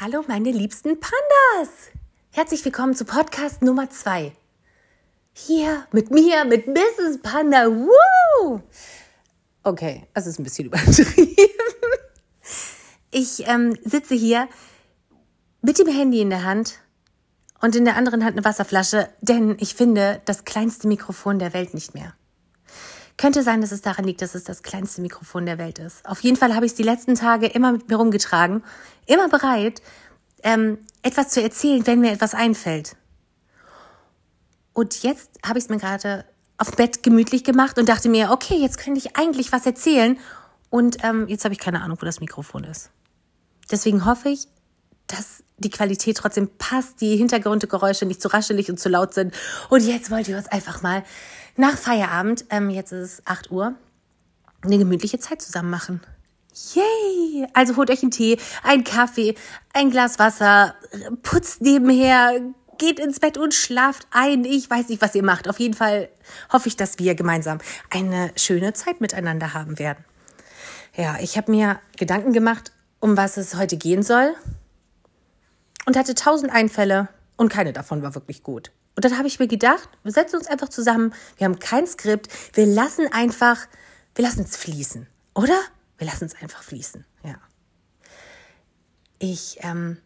Hallo meine liebsten Pandas! Herzlich willkommen zu Podcast Nummer 2. Hier mit mir, mit Mrs. Panda. Woo! Okay, das ist ein bisschen übertrieben. Ich ähm, sitze hier mit dem Handy in der Hand und in der anderen Hand eine Wasserflasche, denn ich finde das kleinste Mikrofon der Welt nicht mehr. Könnte sein, dass es daran liegt, dass es das kleinste Mikrofon der Welt ist. Auf jeden Fall habe ich es die letzten Tage immer mit mir rumgetragen, immer bereit, ähm, etwas zu erzählen, wenn mir etwas einfällt. Und jetzt habe ich es mir gerade auf Bett gemütlich gemacht und dachte mir, okay, jetzt könnte ich eigentlich was erzählen. Und ähm, jetzt habe ich keine Ahnung, wo das Mikrofon ist. Deswegen hoffe ich, dass die Qualität trotzdem passt, die Hintergrundgeräusche nicht zu raschelig und zu laut sind. Und jetzt wollt ihr uns einfach mal nach Feierabend, ähm, jetzt ist es 8 Uhr, eine gemütliche Zeit zusammen machen. Yay! Also holt euch einen Tee, einen Kaffee, ein Glas Wasser, putzt nebenher, geht ins Bett und schlaft ein. Ich weiß nicht, was ihr macht. Auf jeden Fall hoffe ich, dass wir gemeinsam eine schöne Zeit miteinander haben werden. Ja, ich habe mir Gedanken gemacht, um was es heute gehen soll und hatte tausend Einfälle und keine davon war wirklich gut. Und dann habe ich mir gedacht, wir setzen uns einfach zusammen, wir haben kein Skript, wir lassen einfach, wir lassen es fließen, oder? Wir lassen es einfach fließen, ja. Ich ähm,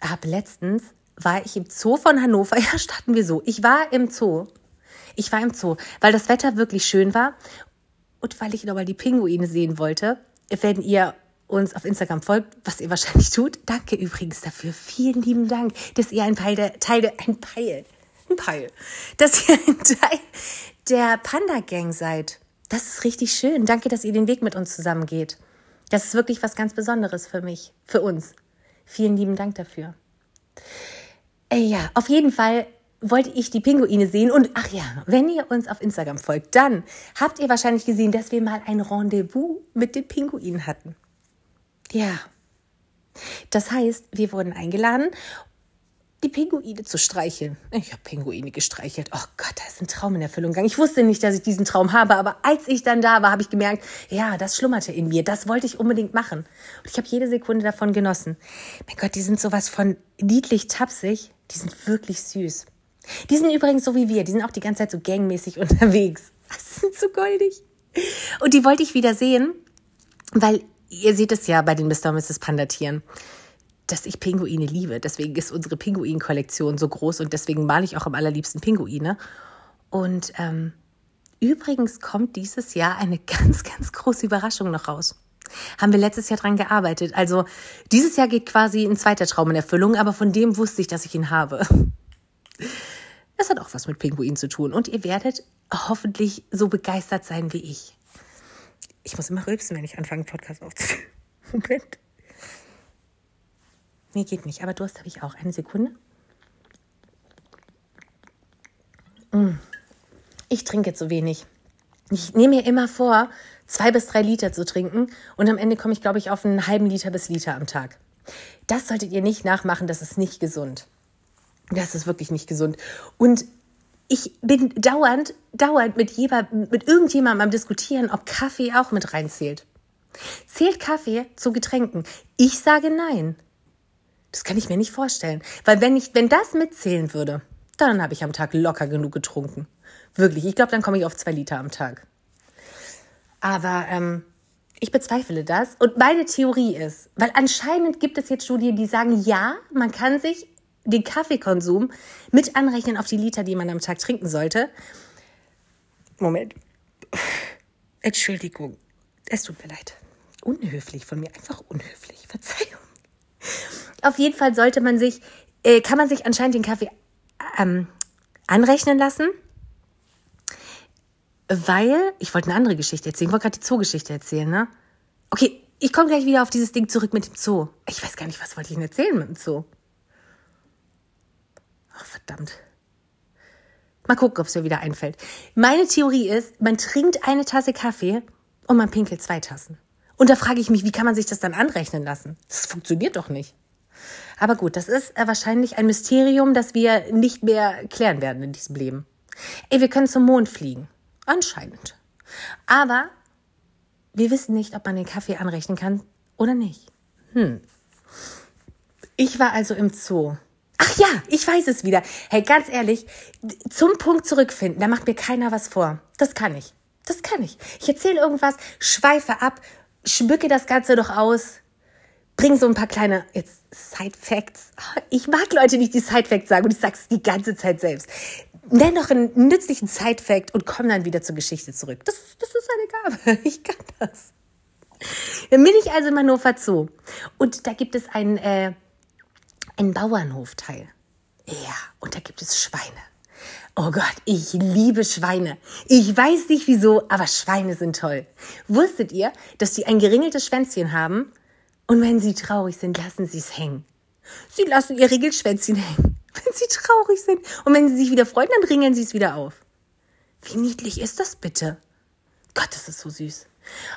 habe letztens, war ich im Zoo von Hannover, ja, starten wir so. Ich war im Zoo. Ich war im Zoo, weil das Wetter wirklich schön war und weil ich nochmal die Pinguine sehen wollte. Wenn ihr uns auf Instagram folgt, was ihr wahrscheinlich tut. Danke übrigens dafür. Vielen lieben Dank, dass ihr ein Teil der, Teil der, ein Peil, ein Peil, dass ihr ein Teil der Panda-Gang seid. Das ist richtig schön. Danke, dass ihr den Weg mit uns zusammen geht. Das ist wirklich was ganz Besonderes für mich, für uns. Vielen lieben Dank dafür. Äh, ja, auf jeden Fall wollte ich die Pinguine sehen. Und ach ja, wenn ihr uns auf Instagram folgt, dann habt ihr wahrscheinlich gesehen, dass wir mal ein Rendezvous mit den Pinguinen hatten. Ja. Das heißt, wir wurden eingeladen, die Pinguine zu streicheln. Ich habe Pinguine gestreichelt. Oh Gott, da ist ein Traum in Erfüllung gegangen. Ich wusste nicht, dass ich diesen Traum habe, aber als ich dann da war, habe ich gemerkt, ja, das schlummerte in mir. Das wollte ich unbedingt machen. Und ich habe jede Sekunde davon genossen. Mein Gott, die sind sowas von niedlich tapsig. Die sind wirklich süß. Die sind übrigens so wie wir. Die sind auch die ganze Zeit so gangmäßig unterwegs. Die sind so goldig. Und die wollte ich wieder sehen, weil ihr seht es ja bei den Mr. und Mrs. Panda-Tieren, dass ich Pinguine liebe. Deswegen ist unsere Pinguin-Kollektion so groß und deswegen male ich auch am allerliebsten Pinguine. Und ähm, übrigens kommt dieses Jahr eine ganz, ganz große Überraschung noch raus. Haben wir letztes Jahr dran gearbeitet. Also dieses Jahr geht quasi ein zweiter Traum in Erfüllung, aber von dem wusste ich, dass ich ihn habe. Das hat auch was mit Pinguinen zu tun und ihr werdet hoffentlich so begeistert sein wie ich. Ich muss immer rülpsen, wenn ich anfange, einen Podcast aufzunehmen. Moment. Mir geht nicht, aber Durst habe ich auch. Eine Sekunde. Mm. Ich trinke zu wenig. Ich nehme mir immer vor, zwei bis drei Liter zu trinken und am Ende komme ich, glaube ich, auf einen halben Liter bis Liter am Tag. Das solltet ihr nicht nachmachen, das ist nicht gesund. Das ist wirklich nicht gesund. Und ich bin dauernd, dauernd mit, jemand, mit irgendjemandem am Diskutieren, ob Kaffee auch mit reinzählt. Zählt Kaffee zu Getränken? Ich sage nein. Das kann ich mir nicht vorstellen. Weil wenn ich, wenn das mitzählen würde, dann habe ich am Tag locker genug getrunken. Wirklich. Ich glaube, dann komme ich auf zwei Liter am Tag. Aber ähm, ich bezweifle das. Und meine Theorie ist, weil anscheinend gibt es jetzt Studien, die sagen, ja, man kann sich den Kaffeekonsum mit anrechnen auf die Liter, die man am Tag trinken sollte. Moment. Entschuldigung. Es tut mir leid. Unhöflich von mir. Einfach unhöflich. Verzeihung. Auf jeden Fall sollte man sich, äh, kann man sich anscheinend den Kaffee ähm, anrechnen lassen. Weil, ich wollte eine andere Geschichte erzählen. Ich wollte gerade die Zoogeschichte erzählen, ne? Okay, ich komme gleich wieder auf dieses Ding zurück mit dem Zoo. Ich weiß gar nicht, was wollte ich denn erzählen mit dem Zoo? Verdammt. Mal gucken, ob es mir wieder einfällt. Meine Theorie ist, man trinkt eine Tasse Kaffee und man pinkelt zwei Tassen. Und da frage ich mich, wie kann man sich das dann anrechnen lassen? Das funktioniert doch nicht. Aber gut, das ist äh, wahrscheinlich ein Mysterium, das wir nicht mehr klären werden in diesem Leben. Ey, wir können zum Mond fliegen. Anscheinend. Aber wir wissen nicht, ob man den Kaffee anrechnen kann oder nicht. Hm. Ich war also im Zoo. Ach ja, ich weiß es wieder. Hey, ganz ehrlich, zum Punkt zurückfinden, da macht mir keiner was vor. Das kann ich. Das kann ich. Ich erzähle irgendwas, schweife ab, schmücke das Ganze doch aus, bring so ein paar kleine jetzt Side Facts. Ich mag Leute nicht die Side Facts sagen und ich sag's die ganze Zeit selbst. Nenn doch einen nützlichen Side Fact und komm dann wieder zur Geschichte zurück. Das, das ist eine Gabe. Ich kann das. Dann bin ich also im Hannover Zoo und da gibt es einen, äh, einen Bauernhofteil. Ja, und da gibt es Schweine. Oh Gott, ich liebe Schweine. Ich weiß nicht wieso, aber Schweine sind toll. Wusstet ihr, dass sie ein geringeltes Schwänzchen haben? Und wenn sie traurig sind, lassen sie es hängen. Sie lassen ihr Regelschwänzchen hängen, wenn sie traurig sind. Und wenn sie sich wieder freuen, dann ringeln sie es wieder auf. Wie niedlich ist das bitte? Gott, das ist so süß.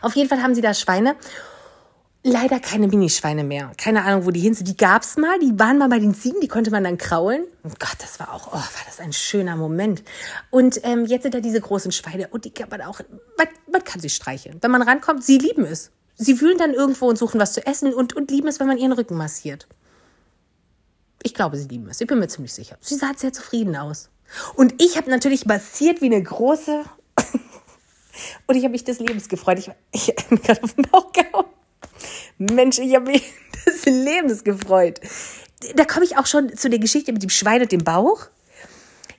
Auf jeden Fall haben sie da Schweine. Leider keine Minischweine mehr. Keine Ahnung, wo die hin sind. Die gab's mal, die waren mal bei den Ziegen, die konnte man dann kraulen. Und Gott, das war auch, oh, war das ein schöner Moment. Und ähm, jetzt sind da diese großen Schweine und die kann man auch, man, man kann sie streicheln. Wenn man rankommt, sie lieben es. Sie wühlen dann irgendwo und suchen was zu essen und, und lieben es, wenn man ihren Rücken massiert. Ich glaube, sie lieben es. Ich bin mir ziemlich sicher. Sie sah sehr zufrieden aus. Und ich habe natürlich massiert wie eine große. und ich habe mich des Lebens gefreut. Ich, ich habe gerade auf den Bauch gehauen. Mensch, ich habe mich des Lebens gefreut. Da komme ich auch schon zu der Geschichte mit dem Schwein und dem Bauch.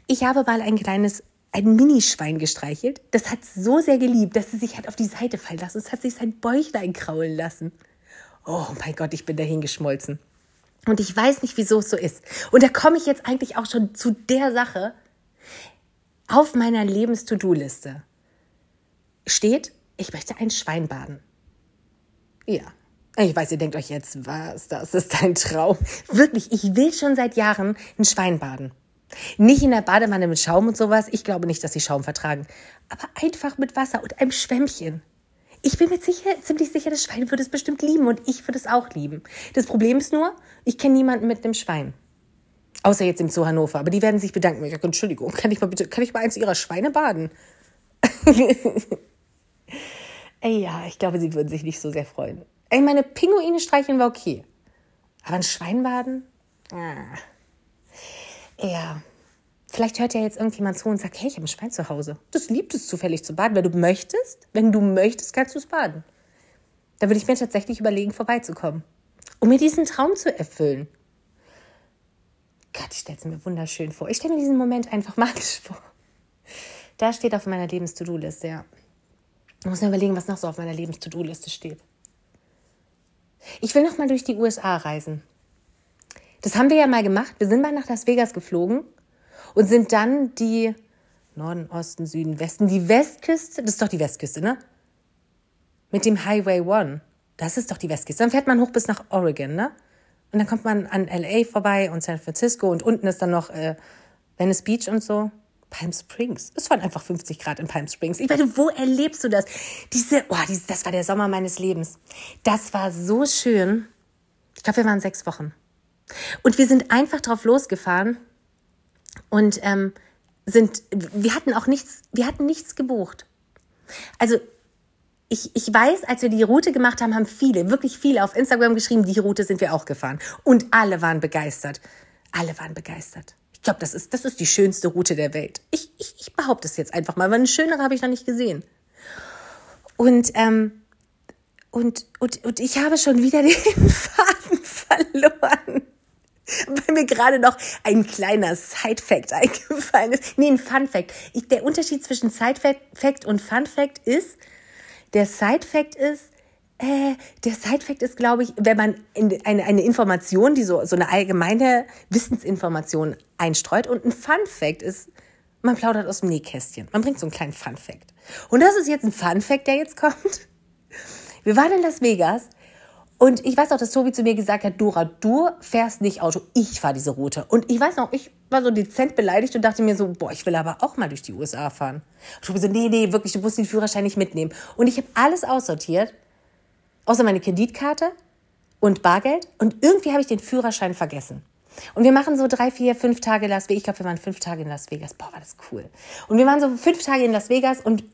Ich habe mal ein kleines ein Minischwein gestreichelt. Das hat so sehr geliebt, dass es sich hat auf die Seite fallen lassen. Es hat sich sein Bäuchlein kraulen lassen. Oh mein Gott, ich bin dahin geschmolzen. Und ich weiß nicht, wieso es so ist. Und da komme ich jetzt eigentlich auch schon zu der Sache. Auf meiner Lebens-To-Do-Liste steht, ich möchte ein Schwein baden. Ja. Ich weiß, ihr denkt euch jetzt, was, das ist dein Traum. Wirklich, ich will schon seit Jahren ein Schwein baden. Nicht in der Badewanne mit Schaum und sowas. Ich glaube nicht, dass sie Schaum vertragen. Aber einfach mit Wasser und einem Schwämmchen. Ich bin mir sicher, ziemlich sicher, das Schwein würde es bestimmt lieben und ich würde es auch lieben. Das Problem ist nur, ich kenne niemanden mit einem Schwein. Außer jetzt im Zoo Hannover. Aber die werden sich bedanken. Ich sage, Entschuldigung, kann ich mal bitte, kann ich mal eins ihrer Schweine baden? Ey, ja, ich glaube, sie würden sich nicht so sehr freuen. Ey, meine Pinguine streicheln war okay. Aber ein Schwein baden? Ah. Ja. Vielleicht hört ja jetzt irgendjemand zu und sagt, hey, ich habe ein Schwein zu Hause. Das liebt es zufällig zu baden. Wenn du möchtest, wenn du möchtest, kannst du es baden. Da würde ich mir tatsächlich überlegen, vorbeizukommen. Um mir diesen Traum zu erfüllen. Gott, ich stelle es mir wunderschön vor. Ich stelle mir diesen Moment einfach magisch vor. Da steht auf meiner Lebens-To-Do-Liste, ja. Ich muss mir überlegen, was noch so auf meiner Lebens-To-Do-Liste steht. Ich will noch mal durch die USA reisen. Das haben wir ja mal gemacht. Wir sind mal nach Las Vegas geflogen und sind dann die Norden, Osten, Süden, Westen, die Westküste, das ist doch die Westküste, ne? Mit dem Highway One. Das ist doch die Westküste. Dann fährt man hoch bis nach Oregon, ne? Und dann kommt man an LA vorbei und San Francisco und unten ist dann noch äh, Venice Beach und so. Palm Springs. Es waren einfach 50 Grad in Palm Springs. Ich meine, wo erlebst du das? Diese, oh, diese, das war der Sommer meines Lebens. Das war so schön. Ich glaube, wir waren sechs Wochen. Und wir sind einfach drauf losgefahren und ähm, sind, wir hatten auch nichts, wir hatten nichts gebucht. Also ich, ich weiß, als wir die Route gemacht haben, haben viele, wirklich viele auf Instagram geschrieben, die Route sind wir auch gefahren. Und alle waren begeistert. Alle waren begeistert. Ich glaube, das ist, das ist die schönste Route der Welt. Ich, ich, ich behaupte es jetzt einfach mal, weil eine schönere habe ich noch nicht gesehen. Und, ähm, und, und, und ich habe schon wieder den Faden verloren weil mir gerade noch ein kleiner Side-Fact eingefallen ist. Nee, ein Fun-Fact. Der Unterschied zwischen Side-Fact und Fun-Fact ist, der Side-Fact ist, äh, der Side-Fact ist, glaube ich, wenn man eine, eine Information, die so, so eine allgemeine Wissensinformation einstreut. Und ein Fun-Fact ist, man plaudert aus dem Nähkästchen. Man bringt so einen kleinen Fun-Fact. Und das ist jetzt ein Fun-Fact, der jetzt kommt. Wir waren in Las Vegas und ich weiß auch, dass Tobi zu mir gesagt hat, Dora, du fährst nicht Auto, ich fahre diese Route. Und ich weiß noch, ich war so dezent beleidigt und dachte mir so, boah, ich will aber auch mal durch die USA fahren. Und Tobi so, nee, nee, wirklich, du musst den Führerschein nicht mitnehmen. Und ich habe alles aussortiert, außer meine Kreditkarte und Bargeld. Und irgendwie habe ich den Führerschein vergessen. Und wir machen so drei, vier, fünf Tage Las Vegas. Ich glaube, wir waren fünf Tage in Las Vegas. Boah, war das cool. Und wir waren so fünf Tage in Las Vegas und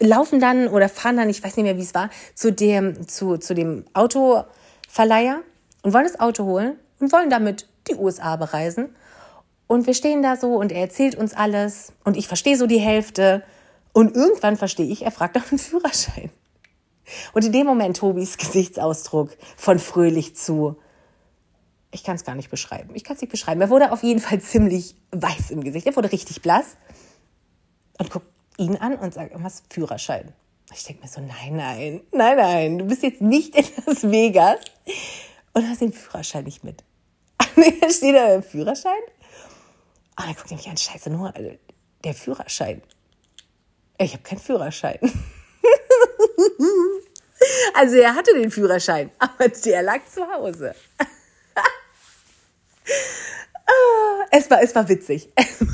laufen dann oder fahren dann, ich weiß nicht mehr, wie es war, zu dem, zu, zu dem Autoverleiher und wollen das Auto holen. und wollen damit die USA bereisen. Und wir stehen da so und er erzählt uns alles und ich verstehe so die Hälfte. Und irgendwann verstehe ich, er fragt nach einem Führerschein. Und in dem Moment Tobis Gesichtsausdruck von fröhlich zu, ich kann es gar nicht beschreiben. Ich kann es nicht beschreiben. Er wurde auf jeden Fall ziemlich weiß im Gesicht. Er wurde richtig blass und guckt ihn an und sagt, was Führerschein. Ich denke mir so, nein, nein, nein, nein, du bist jetzt nicht in Las Vegas und hast den Führerschein nicht mit. da steht da der Führerschein und er guckt mich an, scheiße, nur also, der Führerschein. Ich habe keinen Führerschein. also er hatte den Führerschein, aber der lag zu Hause. Es war, es war witzig.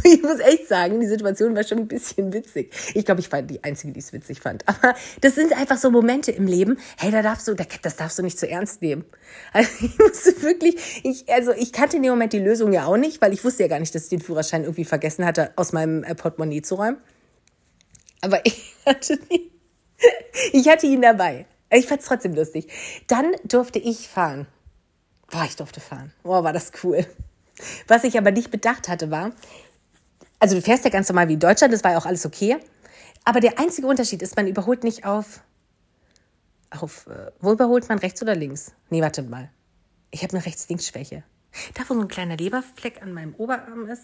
Ich muss echt sagen, die Situation war schon ein bisschen witzig. Ich glaube, ich war die Einzige, die es witzig fand. Aber das sind einfach so Momente im Leben. Hey, da darfst du, das darfst du nicht zu ernst nehmen. Also ich musste wirklich, ich, also ich kannte in dem Moment die Lösung ja auch nicht, weil ich wusste ja gar nicht, dass ich den Führerschein irgendwie vergessen hatte, aus meinem äh, Portemonnaie zu räumen. Aber ich hatte, nie, ich hatte ihn dabei. Ich fand es trotzdem lustig. Dann durfte ich fahren. Boah, ich durfte fahren. Boah, war das cool. Was ich aber nicht bedacht hatte, war, also du fährst ja ganz normal wie in Deutschland, das war ja auch alles okay. Aber der einzige Unterschied ist, man überholt nicht auf, auf, äh, wo überholt man, rechts oder links? Nee, warte mal. Ich habe eine Rechts-Links-Schwäche. Da, wo so ein kleiner Leberfleck an meinem Oberarm ist,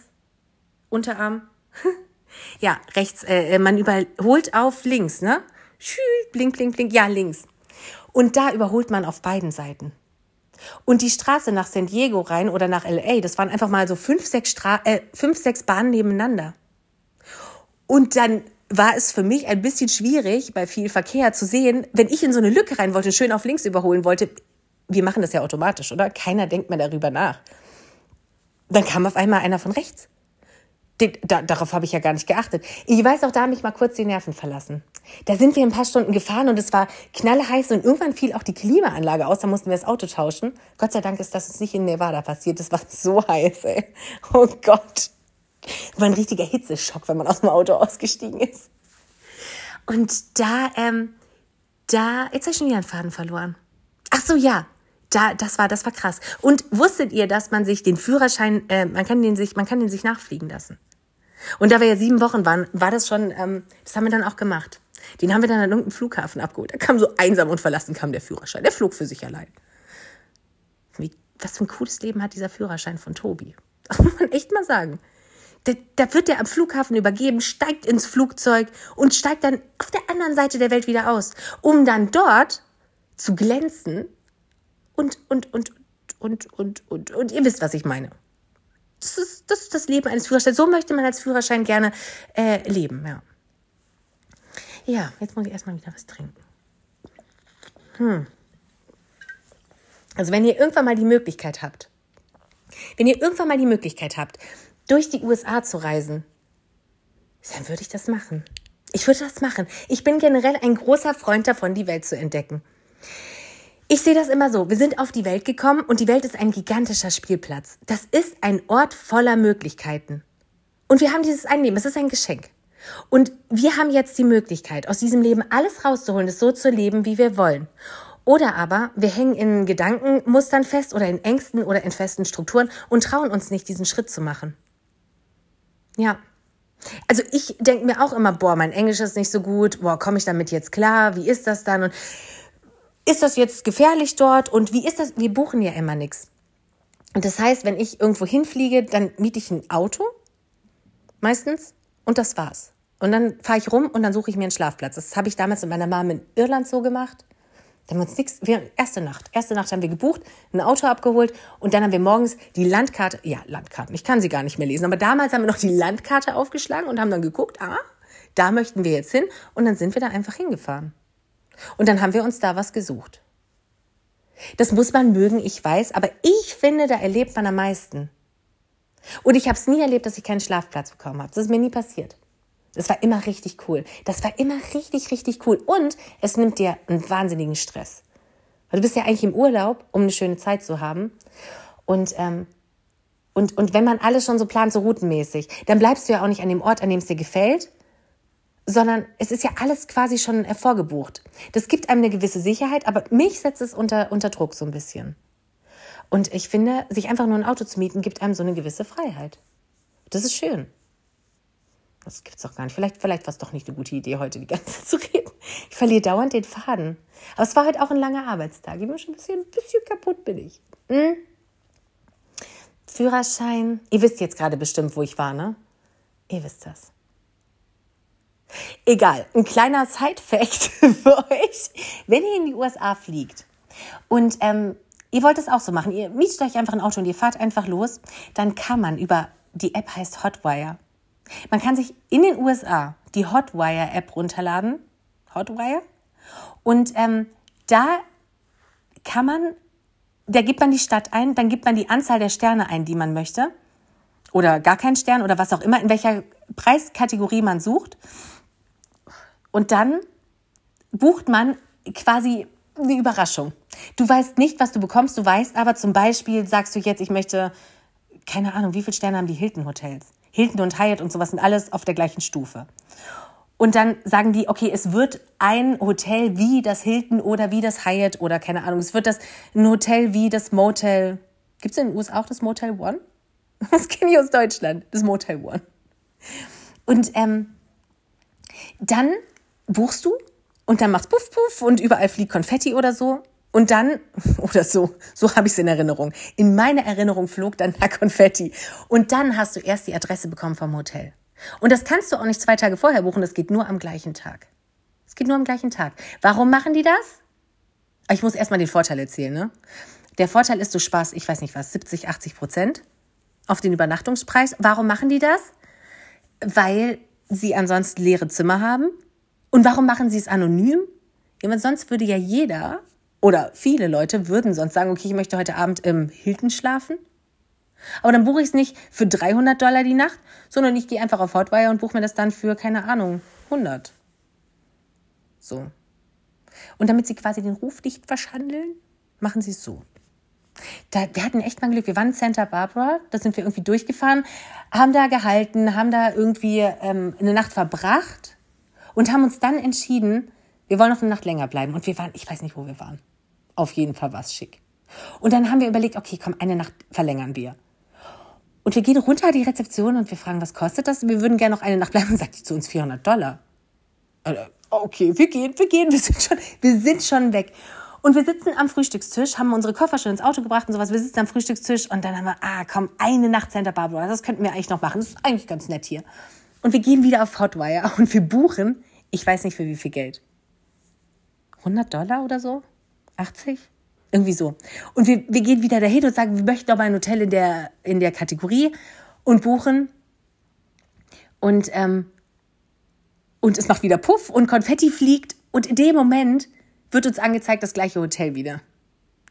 Unterarm. ja, rechts, äh, äh, man überholt auf links, ne? Blink, blink, blink, ja, links. Und da überholt man auf beiden Seiten. Und die Straße nach San Diego rein oder nach LA, das waren einfach mal so fünf, sechs, Stra äh, fünf, sechs Bahnen nebeneinander. Und dann war es für mich ein bisschen schwierig, bei viel Verkehr zu sehen, wenn ich in so eine Lücke rein wollte, schön auf links überholen wollte. Wir machen das ja automatisch, oder? Keiner denkt mehr darüber nach. Dann kam auf einmal einer von rechts. Da, darauf habe ich ja gar nicht geachtet. Ich weiß auch, da haben mich mal kurz die Nerven verlassen. Da sind wir ein paar Stunden gefahren und es war knallheiß und irgendwann fiel auch die Klimaanlage aus, da mussten wir das Auto tauschen. Gott sei Dank ist das uns nicht in Nevada passiert, das war so heiß, ey. Oh Gott. War ein richtiger Hitzeschock, wenn man aus dem Auto ausgestiegen ist. Und da, ähm, da, jetzt habe ich schon wieder einen Faden verloren. Ach so, ja. Da, das war, das war krass. Und wusstet ihr, dass man sich den Führerschein, äh, man kann den sich, man kann den sich nachfliegen lassen? Und da wir ja sieben Wochen waren, war das schon, ähm, das haben wir dann auch gemacht. Den haben wir dann an irgendeinem Flughafen abgeholt. Da kam so einsam und verlassen kam der Führerschein. Der flog für sich allein. Wie, was für ein cooles Leben hat dieser Führerschein von Tobi. Das muss man echt mal sagen. Da, wird er am Flughafen übergeben, steigt ins Flugzeug und steigt dann auf der anderen Seite der Welt wieder aus, um dann dort zu glänzen und, und, und, und, und, und, und, ihr wisst, was ich meine. Das ist, das ist das Leben eines Führerscheins. So möchte man als Führerschein gerne äh, leben, ja. Ja, jetzt muss ich erstmal wieder was trinken. Hm. Also wenn ihr irgendwann mal die Möglichkeit habt, wenn ihr irgendwann mal die Möglichkeit habt, durch die USA zu reisen, dann würde ich das machen. Ich würde das machen. Ich bin generell ein großer Freund davon, die Welt zu entdecken. Ich sehe das immer so. Wir sind auf die Welt gekommen und die Welt ist ein gigantischer Spielplatz. Das ist ein Ort voller Möglichkeiten. Und wir haben dieses Einnehmen. Es ist ein Geschenk. Und wir haben jetzt die Möglichkeit, aus diesem Leben alles rauszuholen, es so zu leben, wie wir wollen. Oder aber wir hängen in Gedankenmustern fest oder in Ängsten oder in festen Strukturen und trauen uns nicht, diesen Schritt zu machen. Ja. Also ich denke mir auch immer, boah, mein Englisch ist nicht so gut, boah, komme ich damit jetzt klar, wie ist das dann und ist das jetzt gefährlich dort und wie ist das, wir buchen ja immer nichts. Und das heißt, wenn ich irgendwo hinfliege, dann miete ich ein Auto, meistens, und das war's. Und dann fahre ich rum und dann suche ich mir einen Schlafplatz. Das habe ich damals mit meiner Mama in Irland so gemacht. Da haben wir uns nichts, wir, erste Nacht, erste Nacht haben wir gebucht, ein Auto abgeholt und dann haben wir morgens die Landkarte, ja, Landkarten, ich kann sie gar nicht mehr lesen, aber damals haben wir noch die Landkarte aufgeschlagen und haben dann geguckt, ah, da möchten wir jetzt hin und dann sind wir da einfach hingefahren. Und dann haben wir uns da was gesucht. Das muss man mögen, ich weiß, aber ich finde, da erlebt man am meisten. Und ich habe es nie erlebt, dass ich keinen Schlafplatz bekommen habe. Das ist mir nie passiert. Das war immer richtig cool. Das war immer richtig, richtig cool. Und es nimmt dir einen wahnsinnigen Stress. Du bist ja eigentlich im Urlaub, um eine schöne Zeit zu haben. Und, ähm, und, und wenn man alles schon so plant, so routenmäßig, dann bleibst du ja auch nicht an dem Ort, an dem es dir gefällt, sondern es ist ja alles quasi schon vorgebucht. Das gibt einem eine gewisse Sicherheit, aber mich setzt es unter, unter Druck so ein bisschen. Und ich finde, sich einfach nur ein Auto zu mieten, gibt einem so eine gewisse Freiheit. Das ist schön. Das gibt's doch gar nicht. Vielleicht, vielleicht war es doch nicht eine gute Idee, heute die ganze Zeit zu reden. Ich verliere dauernd den Faden. Aber es war heute auch ein langer Arbeitstag. Ich bin schon ein bisschen, ein bisschen kaputt, bin ich. Hm? Führerschein. Ihr wisst jetzt gerade bestimmt, wo ich war, ne? Ihr wisst das. Egal, ein kleiner Side-Fact für euch. Wenn ihr in die USA fliegt und ähm, ihr wollt es auch so machen, ihr mietet euch einfach ein Auto und ihr fahrt einfach los, dann kann man über, die App heißt Hotwire. Man kann sich in den USA die Hotwire-App runterladen. Hotwire. Und ähm, da kann man, da gibt man die Stadt ein, dann gibt man die Anzahl der Sterne ein, die man möchte. Oder gar keinen Stern oder was auch immer, in welcher Preiskategorie man sucht. Und dann bucht man quasi eine Überraschung. Du weißt nicht, was du bekommst, du weißt aber zum Beispiel, sagst du jetzt, ich möchte, keine Ahnung, wie viele Sterne haben die Hilton Hotels? Hilton und Hyatt und sowas sind alles auf der gleichen Stufe. Und dann sagen die, okay, es wird ein Hotel wie das Hilton oder wie das Hyatt oder keine Ahnung, es wird das ein Hotel wie das Motel. Gibt es in den USA auch das Motel One? Das kenne ich aus Deutschland, das Motel One. Und ähm, dann buchst du und dann machst puff puff und überall fliegt Konfetti oder so. Und dann, oder so, so habe ich es in Erinnerung. In meiner Erinnerung flog dann da Konfetti. Und dann hast du erst die Adresse bekommen vom Hotel. Und das kannst du auch nicht zwei Tage vorher buchen, das geht nur am gleichen Tag. Es geht nur am gleichen Tag. Warum machen die das? Ich muss erstmal den Vorteil erzählen, ne? Der Vorteil ist, du sparst, ich weiß nicht was, 70, 80 Prozent auf den Übernachtungspreis. Warum machen die das? Weil sie ansonsten leere Zimmer haben und warum machen sie es anonym? Weil sonst würde ja jeder oder viele Leute würden sonst sagen, okay, ich möchte heute Abend im Hilton schlafen. Aber dann buche ich es nicht für 300 Dollar die Nacht, sondern ich gehe einfach auf Hotwire und buche mir das dann für, keine Ahnung, 100. So. Und damit sie quasi den Ruf nicht verschandeln, machen sie es so. Da, wir hatten echt mal Glück. Wir waren in Santa Barbara, da sind wir irgendwie durchgefahren, haben da gehalten, haben da irgendwie ähm, eine Nacht verbracht und haben uns dann entschieden, wir wollen noch eine Nacht länger bleiben. Und wir waren, ich weiß nicht, wo wir waren. Auf jeden Fall war es schick. Und dann haben wir überlegt, okay, komm, eine Nacht verlängern wir. Und wir gehen runter die Rezeption und wir fragen, was kostet das? Wir würden gerne noch eine Nacht bleiben. Und sagt die zu uns 400 Dollar. Äh, okay, wir gehen, wir gehen, wir sind schon, wir sind schon weg. Und wir sitzen am Frühstückstisch, haben unsere Koffer schon ins Auto gebracht und sowas. Wir sitzen am Frühstückstisch und dann haben wir, ah, komm, eine Nacht Santa Barbara. Das könnten wir eigentlich noch machen. Das ist eigentlich ganz nett hier. Und wir gehen wieder auf Hotwire und wir buchen, ich weiß nicht für wie viel Geld. 100 Dollar oder so? 80? Irgendwie so. Und wir, wir gehen wieder dahin und sagen, wir möchten aber ein Hotel in der, in der Kategorie und buchen. Und, ähm, und es macht wieder Puff und Konfetti fliegt. Und in dem Moment wird uns angezeigt, das gleiche Hotel wieder.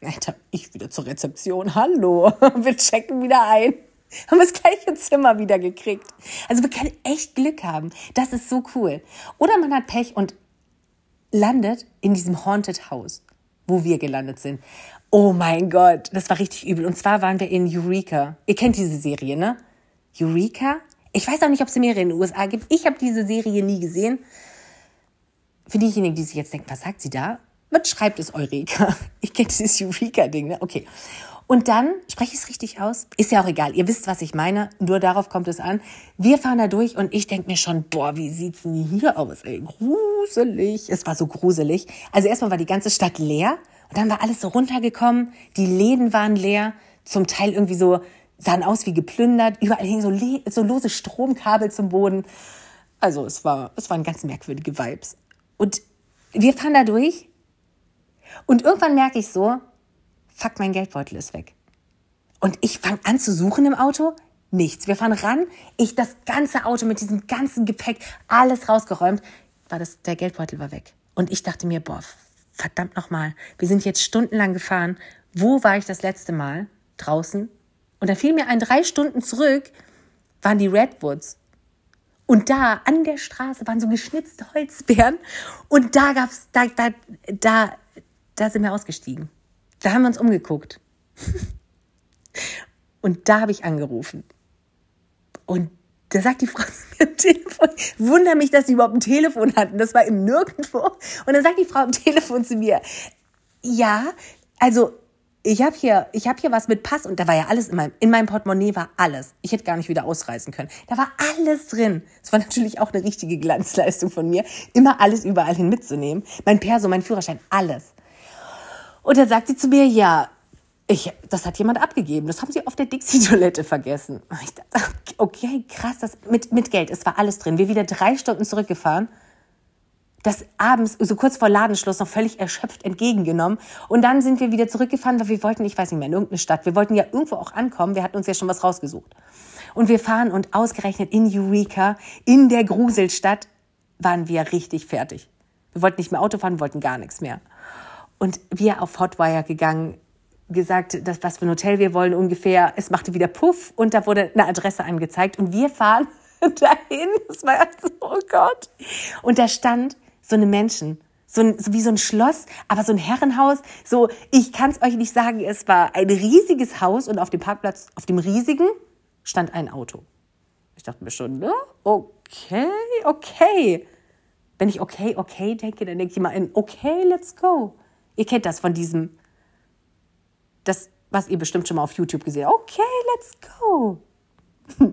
Alter, ich wieder zur Rezeption. Hallo, wir checken wieder ein. Haben das gleiche Zimmer wieder gekriegt. Also wir können echt Glück haben. Das ist so cool. Oder man hat Pech und landet in diesem Haunted House, wo wir gelandet sind. Oh mein Gott, das war richtig übel. Und zwar waren wir in Eureka. Ihr kennt diese Serie, ne? Eureka? Ich weiß auch nicht, ob es mehrere in den USA gibt. Ich habe diese Serie nie gesehen. Für diejenigen, die sich jetzt denken, was sagt sie da? Was schreibt es Eureka? Ich kenne dieses Eureka-Ding, ne? Okay. Und dann, spreche ich es richtig aus? Ist ja auch egal. Ihr wisst, was ich meine. Nur darauf kommt es an. Wir fahren da durch und ich denke mir schon, boah, wie sieht's denn hier aus? Ey, gruselig. Es war so gruselig. Also erstmal war die ganze Stadt leer und dann war alles so runtergekommen. Die Läden waren leer. Zum Teil irgendwie so, sahen aus wie geplündert. Überall hingen so, so lose Stromkabel zum Boden. Also es war, es waren ganz merkwürdige Vibes. Und wir fahren da durch und irgendwann merke ich so, fuck, mein Geldbeutel ist weg. Und ich fange an zu suchen im Auto, nichts. Wir fahren ran, ich das ganze Auto mit diesem ganzen Gepäck, alles rausgeräumt, war das, der Geldbeutel war weg. Und ich dachte mir, boah, verdammt nochmal, wir sind jetzt stundenlang gefahren. Wo war ich das letzte Mal? Draußen. Und da fiel mir ein, drei Stunden zurück waren die Redwoods. Und da an der Straße waren so geschnitzte Holzbären. Und da gab's, da, da, da, da sind wir ausgestiegen. Da haben wir uns umgeguckt. Und da habe ich angerufen. Und da sagt die Frau zu mir am Telefon, wunder mich, dass sie überhaupt ein Telefon hatten. Das war im Nirgendwo. Und dann sagt die Frau am Telefon zu mir, ja, also ich habe hier, ich hier was mit Pass und da war ja alles in meinem, in meinem Portemonnaie war alles. Ich hätte gar nicht wieder ausreißen können. Da war alles drin. Es war natürlich auch eine richtige Glanzleistung von mir, immer alles überall hin mitzunehmen. Mein Perso, mein Führerschein, alles. Und dann sagt sie zu mir, ja, ich, das hat jemand abgegeben. Das haben sie auf der Dixie-Toilette vergessen. Ich dachte, okay, krass, das mit, mit Geld. Es war alles drin. Wir wieder drei Stunden zurückgefahren. Das abends, so kurz vor Ladenschluss, noch völlig erschöpft entgegengenommen. Und dann sind wir wieder zurückgefahren, weil wir wollten, ich weiß nicht mehr, in irgendeine Stadt. Wir wollten ja irgendwo auch ankommen. Wir hatten uns ja schon was rausgesucht. Und wir fahren und ausgerechnet in Eureka, in der Gruselstadt, waren wir richtig fertig. Wir wollten nicht mehr Auto fahren, wollten gar nichts mehr. Und wir auf Hotwire gegangen, gesagt, dass, was für ein Hotel wir wollen ungefähr. Es machte wieder Puff und da wurde eine Adresse angezeigt und wir fahren dahin. Das war so, oh Gott. Und da stand so eine Menschen, so, ein, so wie so ein Schloss, aber so ein Herrenhaus. So, ich kann es euch nicht sagen, es war ein riesiges Haus und auf dem Parkplatz, auf dem riesigen, stand ein Auto. Ich dachte mir schon, ne? okay, okay. Wenn ich okay, okay denke, dann denke ich in okay, let's go. Ihr kennt das von diesem das, was ihr bestimmt schon mal auf YouTube gesehen habt. Okay, let's go.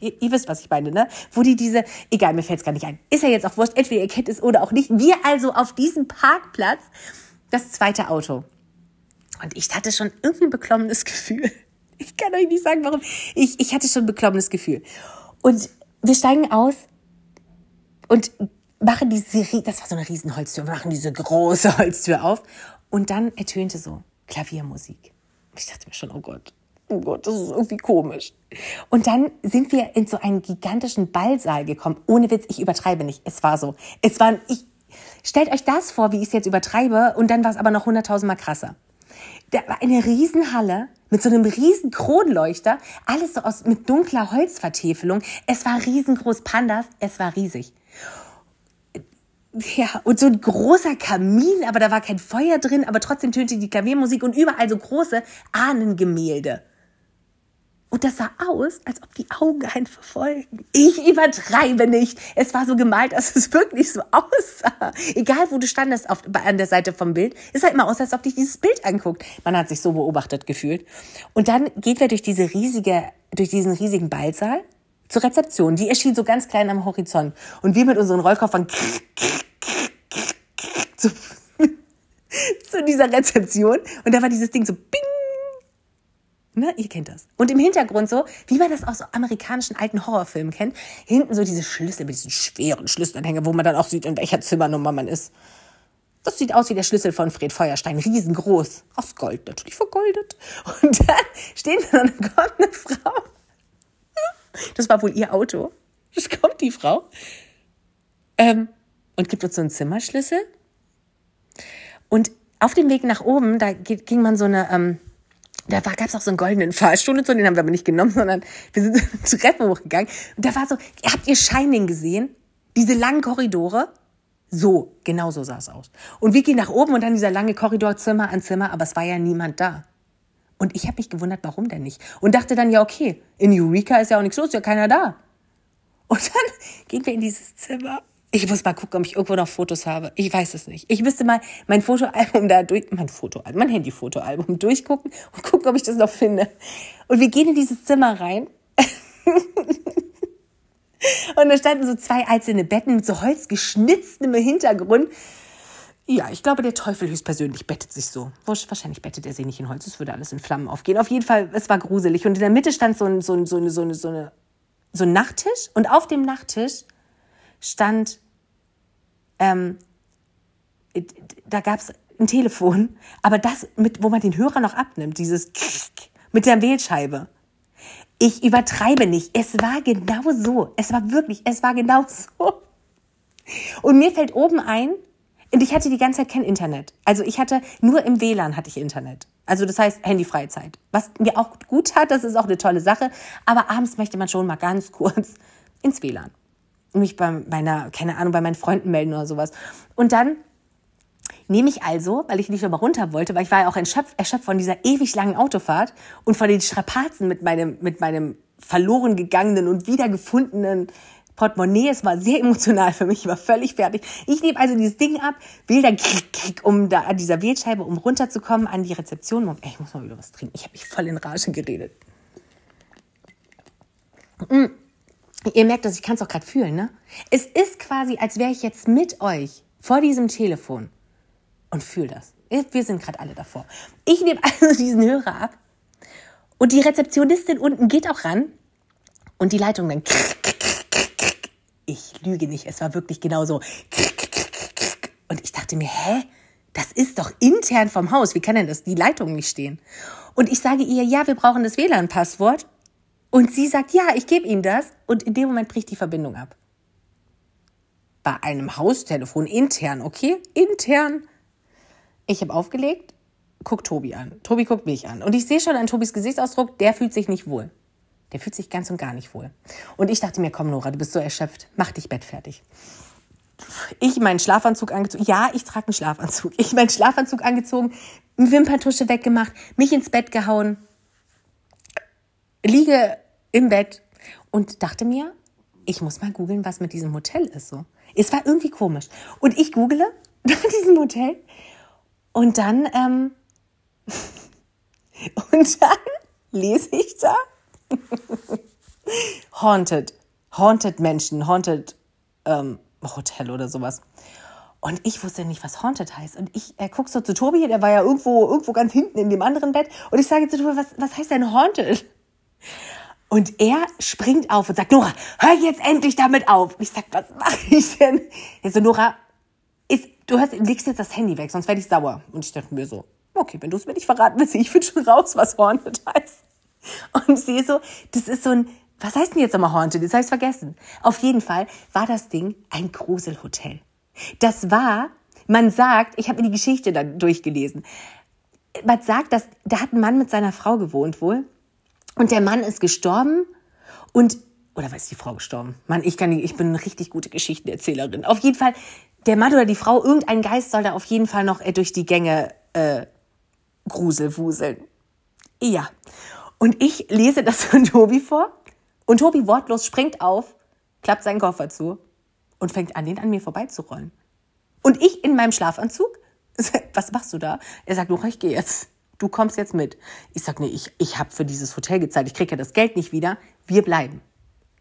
ihr, ihr, wisst, was ich meine, ne? Wo die diese, egal, mir fällt es gar nicht ein. Ist ja jetzt auch wurscht, entweder ihr kennt es oder auch nicht. Wir also auf diesem Parkplatz das zweite Auto. Und ich hatte schon irgendwie ein beklommenes Gefühl. Ich kann euch nicht sagen, warum. Ich, ich hatte schon ein beklommenes Gefühl. Und wir steigen aus und machen diese, das war so eine Riesenholztür, wir machen diese große Holztür auf. Und dann ertönte so Klaviermusik. Ich dachte mir schon, oh Gott, oh Gott, das ist irgendwie komisch. Und dann sind wir in so einen gigantischen Ballsaal gekommen. Ohne Witz, ich übertreibe nicht. Es war so. Es war, ich, stellt euch das vor, wie ich es jetzt übertreibe, und dann war es aber noch hunderttausendmal krasser. Da war eine Riesenhalle mit so einem riesen Kronleuchter, alles so aus, mit dunkler Holzvertäfelung. Es war riesengroß Pandas, es war riesig. Ja, und so ein großer Kamin, aber da war kein Feuer drin, aber trotzdem tönte die Klaviermusik und überall so große Ahnengemälde. Und das sah aus, als ob die Augen einen verfolgen. Ich übertreibe nicht. Es war so gemalt, dass es wirklich so aussah. Egal, wo du standest auf, an der Seite vom Bild, es sah immer aus, als ob dich dieses Bild anguckt. Man hat sich so beobachtet gefühlt. Und dann geht wir durch diese riesige, durch diesen riesigen Ballsaal zur Rezeption. Die erschien so ganz klein am Horizont. Und wir mit unseren Rollkoffern zu, zu dieser Rezeption. Und da war dieses Ding so bing. Ne, ihr kennt das. Und im Hintergrund so, wie man das aus so amerikanischen alten Horrorfilmen kennt, hinten so diese Schlüssel mit diesen schweren Schlüsselanhänger, wo man dann auch sieht, in welcher Zimmernummer man ist. Das sieht aus wie der Schlüssel von Fred Feuerstein, riesengroß, aus Gold, natürlich vergoldet. Und dann stehen wir und dann kommt eine Frau. Das war wohl ihr Auto. Es kommt die Frau ähm, und gibt uns so einen Zimmerschlüssel und auf dem Weg nach oben, da ging man so eine, ähm, da gab es auch so einen goldenen Fahrstuhl und so, den haben wir aber nicht genommen, sondern wir sind so eine Treppe hochgegangen. Und da war so, habt ihr Shining gesehen? Diese langen Korridore? So, genau so sah es aus. Und wir gehen nach oben und dann dieser lange Korridor, Zimmer an Zimmer, aber es war ja niemand da. Und ich habe mich gewundert, warum denn nicht? Und dachte dann, ja, okay, in Eureka ist ja auch nichts los, ist ja keiner da. Und dann gehen wir in dieses Zimmer ich muss mal gucken, ob ich irgendwo noch Fotos habe. Ich weiß es nicht. Ich müsste mal mein Fotoalbum da durch, mein Fotoalbum, mein Handyfotoalbum durchgucken und gucken, ob ich das noch finde. Und wir gehen in dieses Zimmer rein. und da standen so zwei einzelne Betten mit so holzgeschnitztem Hintergrund. Ja, ich glaube, der Teufel höchstpersönlich bettet sich so. Wahrscheinlich bettet er sich nicht in Holz, es würde alles in Flammen aufgehen. Auf jeden Fall, es war gruselig. Und in der Mitte stand so ein, so ein, so eine, so eine, so eine, so ein Nachttisch. Und auf dem Nachttisch stand, ähm, da gab es ein Telefon, aber das, mit, wo man den Hörer noch abnimmt, dieses mit der Wählscheibe. Ich übertreibe nicht. Es war genau so. Es war wirklich, es war genau so. Und mir fällt oben ein, und ich hatte die ganze Zeit kein Internet. Also ich hatte nur im WLAN hatte ich Internet. Also das heißt Handyfreizeit. Was mir auch gut hat, das ist auch eine tolle Sache. Aber abends möchte man schon mal ganz kurz ins WLAN mich bei meiner, keine Ahnung, bei meinen Freunden melden oder sowas. Und dann nehme ich also, weil ich nicht nochmal runter wollte, weil ich war ja auch erschöpft, erschöpft von dieser ewig langen Autofahrt und von den Strapazen mit meinem, mit meinem verloren gegangenen und wiedergefundenen Portemonnaie. Es war sehr emotional für mich. Ich war völlig fertig. Ich nehme also dieses Ding ab, will dann, um da an dieser Wählscheibe, um runterzukommen an die Rezeption. Ey, ich muss mal wieder was trinken. Ich habe mich voll in Rage geredet. Mm. Ihr merkt das, ich kann es auch gerade fühlen, ne? Es ist quasi, als wäre ich jetzt mit euch vor diesem Telefon und fühle das. Wir sind gerade alle davor. Ich nehme also diesen Hörer ab und die Rezeptionistin unten geht auch ran und die Leitung dann. Ich lüge nicht, es war wirklich genau so. Und ich dachte mir, hä? Das ist doch intern vom Haus. Wie kann denn das die Leitung nicht stehen? Und ich sage ihr, ja, wir brauchen das WLAN-Passwort. Und sie sagt, ja, ich gebe Ihnen das. Und in dem Moment bricht die Verbindung ab. Bei einem Haustelefon intern, okay? Intern. Ich habe aufgelegt, guck Tobi an. Tobi guckt mich an. Und ich sehe schon an Tobis Gesichtsausdruck, der fühlt sich nicht wohl. Der fühlt sich ganz und gar nicht wohl. Und ich dachte mir, komm Nora, du bist so erschöpft. Mach dich bettfertig. Ich meinen Schlafanzug angezogen. Ja, ich trage einen Schlafanzug. Ich meinen Schlafanzug angezogen, Wimperntusche weggemacht, mich ins Bett gehauen, liege im Bett und dachte mir, ich muss mal googeln, was mit diesem Hotel ist so. Es war irgendwie komisch. Und ich google nach diesem Hotel und dann, ähm, und dann lese ich da Haunted, Haunted Menschen, Haunted ähm, Hotel oder sowas. Und ich wusste nicht, was Haunted heißt. Und ich äh, guck so zu Tobi, der war ja irgendwo, irgendwo ganz hinten in dem anderen Bett. Und ich sage zu Tobi, was, was heißt denn Haunted? Und er springt auf und sagt, Nora, hör jetzt endlich damit auf. Ich sag, was mache ich denn? Er so, Nora, ist, du hörst, legst jetzt das Handy weg, sonst werde ich sauer. Und ich dachte mir so, okay, wenn du es mir nicht verraten willst, ich finde schon raus, was Haunted heißt. Und sehe so, das ist so ein, was heißt denn jetzt nochmal Haunted? Das habe ich vergessen. Auf jeden Fall war das Ding ein Gruselhotel. Das war, man sagt, ich habe mir die Geschichte dann durchgelesen. Man sagt, dass da hat ein Mann mit seiner Frau gewohnt wohl und der Mann ist gestorben und oder was ist die Frau gestorben? Mann, ich kann ich bin eine richtig gute Geschichtenerzählerin. Auf jeden Fall der Mann oder die Frau, irgendein Geist soll da auf jeden Fall noch äh, durch die Gänge äh, gruselwuseln. Ja. Und ich lese das von Tobi vor und Tobi wortlos springt auf, klappt seinen Koffer zu und fängt an, den an mir vorbeizurollen. Und ich in meinem Schlafanzug, was machst du da? Er sagt, Nora, ich gehe jetzt. Du kommst jetzt mit. Ich sag, nee, ich, ich habe für dieses Hotel gezahlt. Ich kriege ja das Geld nicht wieder. Wir bleiben.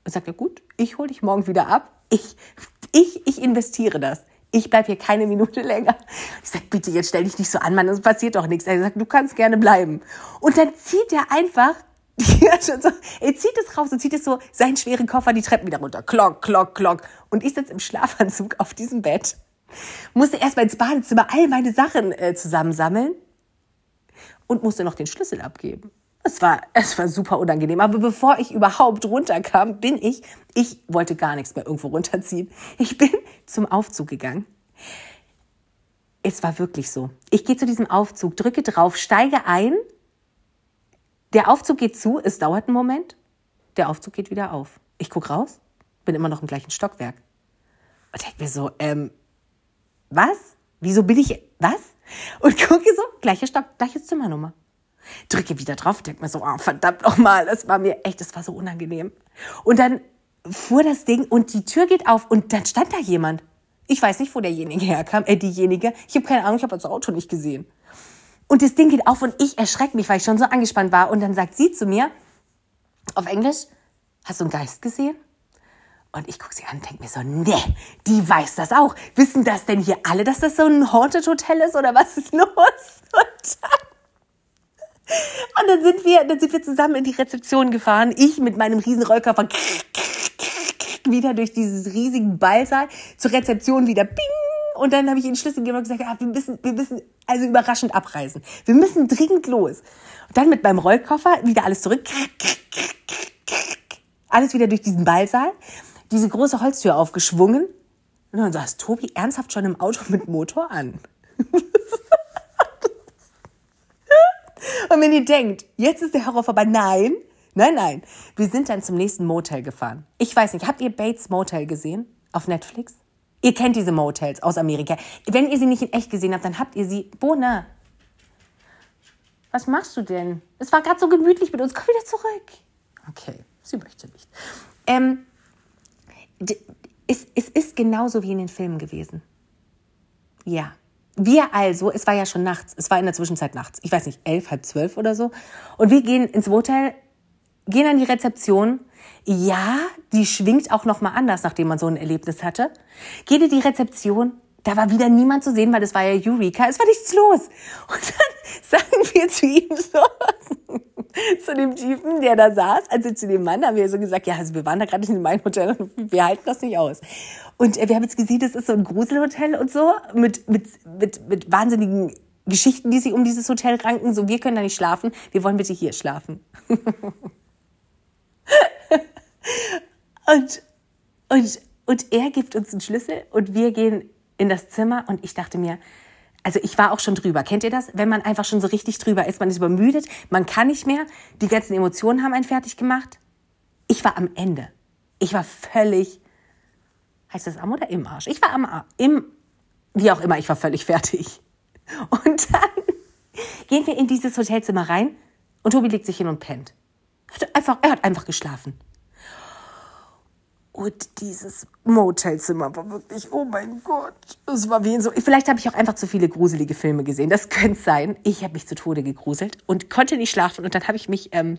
Er sagt, ja gut, ich hole dich morgen wieder ab. Ich, ich, ich investiere das. Ich bleibe hier keine Minute länger. Ich sag, bitte, jetzt stell dich nicht so an, Mann, es passiert doch nichts. Er sagt, du kannst gerne bleiben. Und dann zieht er einfach. Er zieht es raus und zieht es so seinen schweren Koffer die Treppen wieder runter. Klock, klock, klock. Und ich sitze im Schlafanzug auf diesem Bett. Musste erst mal ins Badezimmer all meine Sachen äh, zusammensammeln und musste noch den Schlüssel abgeben. Es war, es war super unangenehm. Aber bevor ich überhaupt runterkam, bin ich, ich wollte gar nichts mehr irgendwo runterziehen. Ich bin zum Aufzug gegangen. Es war wirklich so. Ich gehe zu diesem Aufzug, drücke drauf, steige ein der Aufzug geht zu, es dauert einen Moment, der Aufzug geht wieder auf. Ich gucke raus, bin immer noch im gleichen Stockwerk. Und denke mir so, ähm, was? Wieso bin ich, was? Und gucke so, gleiche Stock, gleiche Zimmernummer. Drücke wieder drauf, denke mir so, oh, verdammt nochmal, das war mir echt, das war so unangenehm. Und dann fuhr das Ding und die Tür geht auf und dann stand da jemand. Ich weiß nicht, wo derjenige herkam, äh, diejenige. Ich habe keine Ahnung, ich habe das Auto nicht gesehen. Und das Ding geht auf und ich erschrecke mich, weil ich schon so angespannt war. Und dann sagt sie zu mir auf Englisch, hast du einen Geist gesehen? Und ich gucke sie an und denke mir so, nee, die weiß das auch. Wissen das denn hier alle, dass das so ein Haunted Hotel ist oder was ist los? Und dann, und dann sind wir, dann sind wir zusammen in die Rezeption gefahren. Ich mit meinem riesen Rollkoffer wieder durch dieses riesigen Ballsaal zur Rezeption wieder bing und dann habe ich ihnen Schlüssel gegeben und gesagt, ah, wir müssen, wir müssen also überraschend abreisen. Wir müssen dringend los. Und dann mit meinem Rollkoffer wieder alles zurück. Alles wieder durch diesen Ballsaal. Diese große Holztür aufgeschwungen. Und dann saß Tobi ernsthaft schon im Auto mit Motor an. und wenn ihr denkt, jetzt ist der Horror vorbei, nein, nein, nein. Wir sind dann zum nächsten Motel gefahren. Ich weiß nicht, habt ihr Bates Motel gesehen? Auf Netflix? Ihr kennt diese Motels aus Amerika. Wenn ihr sie nicht in echt gesehen habt, dann habt ihr sie. Bona, was machst du denn? Es war gerade so gemütlich mit uns. Komm wieder zurück. Okay, sie möchte nicht. Ähm, es, es ist genauso wie in den Filmen gewesen. Ja. Wir also, es war ja schon nachts, es war in der Zwischenzeit nachts, ich weiß nicht, elf, halb zwölf oder so. Und wir gehen ins Hotel, gehen an die Rezeption. Ja, die schwingt auch nochmal anders, nachdem man so ein Erlebnis hatte. Gehen in die Rezeption, da war wieder niemand zu sehen, weil das war ja Eureka, es war nichts los. Und dann sagen wir zu ihm so, zu dem Typen, der da saß, also zu dem Mann, haben wir so gesagt, ja, also wir waren da gerade nicht in meinem Hotel, wir halten das nicht aus. Und äh, wir haben jetzt gesehen, das ist so ein Gruselhotel und so, mit, mit, mit, mit wahnsinnigen Geschichten, die sich um dieses Hotel ranken. So, wir können da nicht schlafen, wir wollen bitte hier schlafen. und, und, und er gibt uns einen Schlüssel und wir gehen in das Zimmer und ich dachte mir, also ich war auch schon drüber. Kennt ihr das? Wenn man einfach schon so richtig drüber ist, man ist übermüdet, man kann nicht mehr, die ganzen Emotionen haben einen fertig gemacht. Ich war am Ende. Ich war völlig, heißt das am oder im Arsch? Ich war am Arsch, im, wie auch immer, ich war völlig fertig. Und dann gehen wir in dieses Hotelzimmer rein und Tobi legt sich hin und pennt. Er hat einfach, er hat einfach geschlafen. Und dieses Motelzimmer war wirklich, oh mein Gott, es war wie in so. Vielleicht habe ich auch einfach zu viele gruselige Filme gesehen. Das könnte sein. Ich habe mich zu Tode gegruselt und konnte nicht schlafen. Und dann habe ich mich ähm,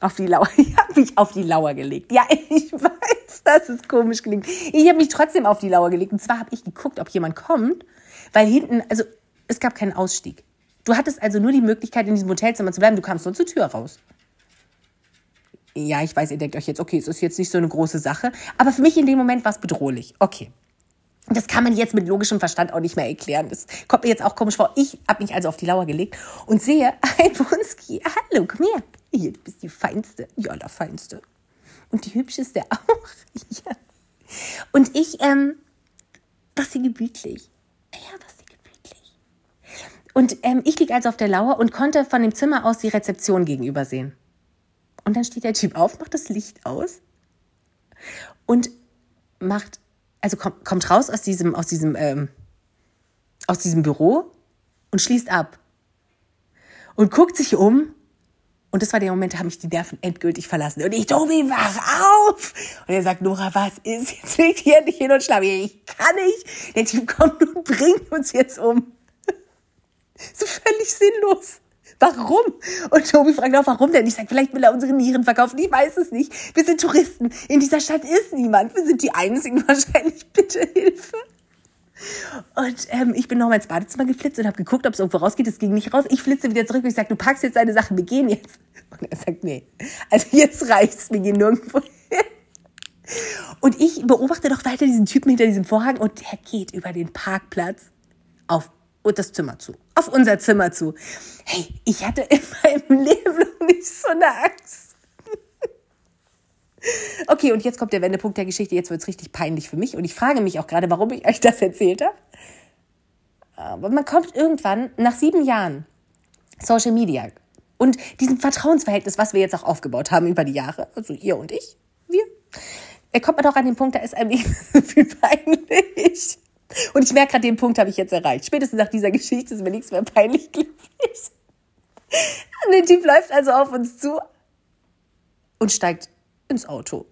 auf die Lauer, ich habe mich auf die Lauer gelegt. Ja, ich weiß, dass es komisch klingt. Ich habe mich trotzdem auf die Lauer gelegt. Und zwar habe ich geguckt, ob jemand kommt, weil hinten, also es gab keinen Ausstieg. Du hattest also nur die Möglichkeit, in diesem Hotelzimmer zu bleiben. Du kamst nur zur Tür raus ja, ich weiß, ihr denkt euch jetzt, okay, es ist jetzt nicht so eine große Sache, aber für mich in dem Moment war es bedrohlich. Okay. Das kann man jetzt mit logischem Verstand auch nicht mehr erklären. Das kommt mir jetzt auch komisch vor. Ich habe mich also auf die Lauer gelegt und sehe ein Bunski. Hallo, komm her. Hier, du bist die Feinste. Ja, der Feinste. Und die Hübscheste auch. ja. Und ich, ähm, was sie gemütlich. Ja, was sie gemütlich. Und ähm, ich lieg also auf der Lauer und konnte von dem Zimmer aus die Rezeption gegenüber sehen. Und dann steht der Typ auf, macht das Licht aus und macht, also kommt, kommt raus aus diesem, aus diesem, ähm, aus diesem Büro und schließt ab. Und guckt sich um. Und das war der Moment, da haben mich die Nerven endgültig verlassen. Und ich, Tobi, wach auf! Und er sagt, Nora, was ist? Jetzt leg hier nicht hin und schlaf. Ich kann nicht. Der Typ kommt und bringt uns jetzt um. so völlig sinnlos. Warum? Und Tobi fragt auch, warum denn? Ich sage, vielleicht will er unsere Nieren verkaufen. Ich weiß es nicht. Wir sind Touristen. In dieser Stadt ist niemand. Wir sind die Einzigen wahrscheinlich. Bitte Hilfe. Und ähm, ich bin nochmal ins Badezimmer geflitzt und habe geguckt, ob es irgendwo rausgeht. Es ging nicht raus. Ich flitze wieder zurück und ich sage, du packst jetzt deine Sachen, wir gehen jetzt. Und er sagt, nee, also jetzt reicht's, wir gehen nirgendwo hin. Und ich beobachte doch weiter diesen Typen hinter diesem Vorhang und der geht über den Parkplatz auf und das Zimmer zu. Auf unser Zimmer zu. Hey, ich hatte in meinem Leben noch nicht so eine Angst. okay, und jetzt kommt der Wendepunkt der Geschichte. Jetzt wird es richtig peinlich für mich. Und ich frage mich auch gerade, warum ich euch das erzählt habe. Aber man kommt irgendwann nach sieben Jahren Social Media und diesem Vertrauensverhältnis, was wir jetzt auch aufgebaut haben über die Jahre, also ihr und ich, wir, kommt man doch an den Punkt, da ist einem so viel peinlich. Und ich merke gerade, den Punkt habe ich jetzt erreicht. Spätestens nach dieser Geschichte ist mir nichts mehr peinlich glücklich. Und der Typ läuft also auf uns zu und steigt ins Auto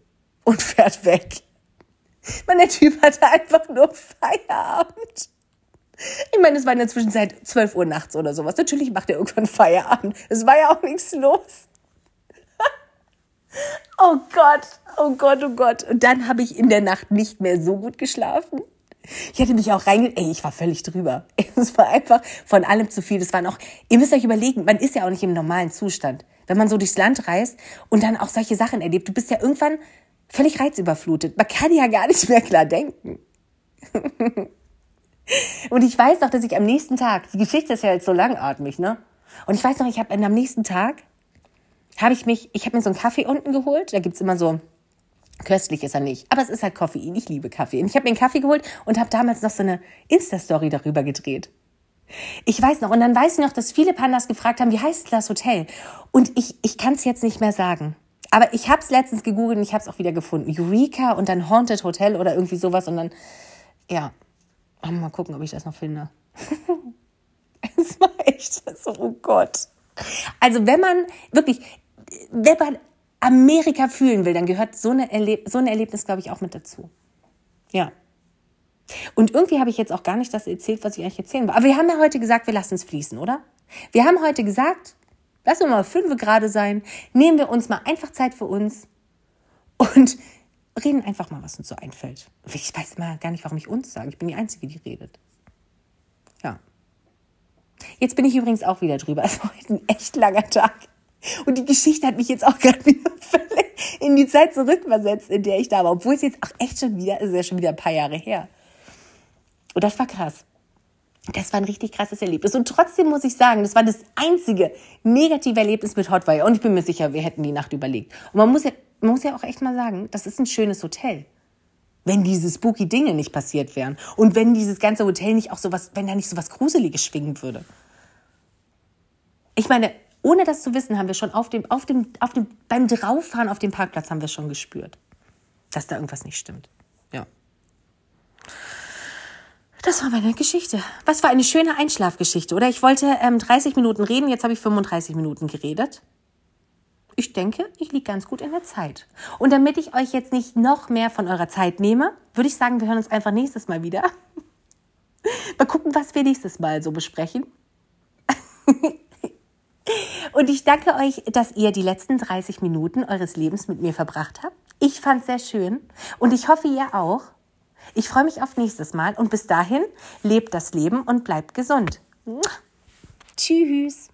und fährt weg. Man, der Typ hatte einfach nur Feierabend. Ich meine, es war in der Zwischenzeit 12 Uhr nachts oder sowas. Natürlich macht er irgendwann Feierabend. Es war ja auch nichts los. oh Gott, oh Gott, oh Gott. Und dann habe ich in der Nacht nicht mehr so gut geschlafen. Ich hätte mich auch reinge... Ey, ich war völlig drüber. Es war einfach von allem zu viel. Das waren auch... Ihr müsst euch überlegen, man ist ja auch nicht im normalen Zustand. Wenn man so durchs Land reist und dann auch solche Sachen erlebt, du bist ja irgendwann völlig reizüberflutet. Man kann ja gar nicht mehr klar denken. und ich weiß noch, dass ich am nächsten Tag... Die Geschichte ist ja jetzt so langatmig, ne? Und ich weiß noch, ich habe am nächsten Tag... habe ich mich... Ich habe mir so einen Kaffee unten geholt. Da gibt's immer so Köstlich ist er nicht, aber es ist halt Koffein. Ich liebe Kaffee. Und ich habe mir einen Kaffee geholt und habe damals noch so eine Insta-Story darüber gedreht. Ich weiß noch, und dann weiß ich noch, dass viele Pandas gefragt haben, wie heißt das Hotel? Und ich, ich kann es jetzt nicht mehr sagen. Aber ich habe es letztens gegoogelt und ich habe es auch wieder gefunden. Eureka und dann Haunted Hotel oder irgendwie sowas. Und dann, ja, mal gucken, ob ich das noch finde. es war echt so, oh Gott. Also wenn man wirklich, wenn man Amerika fühlen will, dann gehört so, eine Erleb so ein Erlebnis, glaube ich, auch mit dazu. Ja. Und irgendwie habe ich jetzt auch gar nicht das erzählt, was ich eigentlich erzählen will. Aber wir haben ja heute gesagt, wir lassen es fließen, oder? Wir haben heute gesagt, lassen wir mal fünf Grad sein, nehmen wir uns mal einfach Zeit für uns und reden einfach mal, was uns so einfällt. Ich weiß mal gar nicht, warum ich uns sage. Ich bin die Einzige, die redet. Ja. Jetzt bin ich übrigens auch wieder drüber. Es war heute ein echt langer Tag. Und die Geschichte hat mich jetzt auch gerade wieder völlig in die Zeit zurückversetzt, in der ich da war. Obwohl es jetzt auch echt schon wieder, ist ja schon wieder ein paar Jahre her. Und das war krass. Das war ein richtig krasses Erlebnis. Und trotzdem muss ich sagen, das war das einzige negative Erlebnis mit Hotwire. Und ich bin mir sicher, wir hätten die Nacht überlegt. Und man muss ja, man muss ja auch echt mal sagen, das ist ein schönes Hotel. Wenn diese spooky Dinge nicht passiert wären. Und wenn dieses ganze Hotel nicht auch sowas, wenn da nicht sowas Gruseliges schwingen würde. Ich meine, ohne das zu wissen, haben wir schon auf dem, auf dem, auf dem, beim Drauffahren auf dem Parkplatz haben wir schon gespürt, dass da irgendwas nicht stimmt. Ja. Das war meine Geschichte. Was war eine schöne Einschlafgeschichte, oder? Ich wollte ähm, 30 Minuten reden, jetzt habe ich 35 Minuten geredet. Ich denke, ich liege ganz gut in der Zeit. Und damit ich euch jetzt nicht noch mehr von eurer Zeit nehme, würde ich sagen, wir hören uns einfach nächstes Mal wieder. Mal gucken, was wir nächstes Mal so besprechen. Und ich danke euch, dass ihr die letzten 30 Minuten eures Lebens mit mir verbracht habt. Ich fand es sehr schön und ich hoffe, ihr auch. Ich freue mich auf nächstes Mal und bis dahin lebt das Leben und bleibt gesund. Tschüss.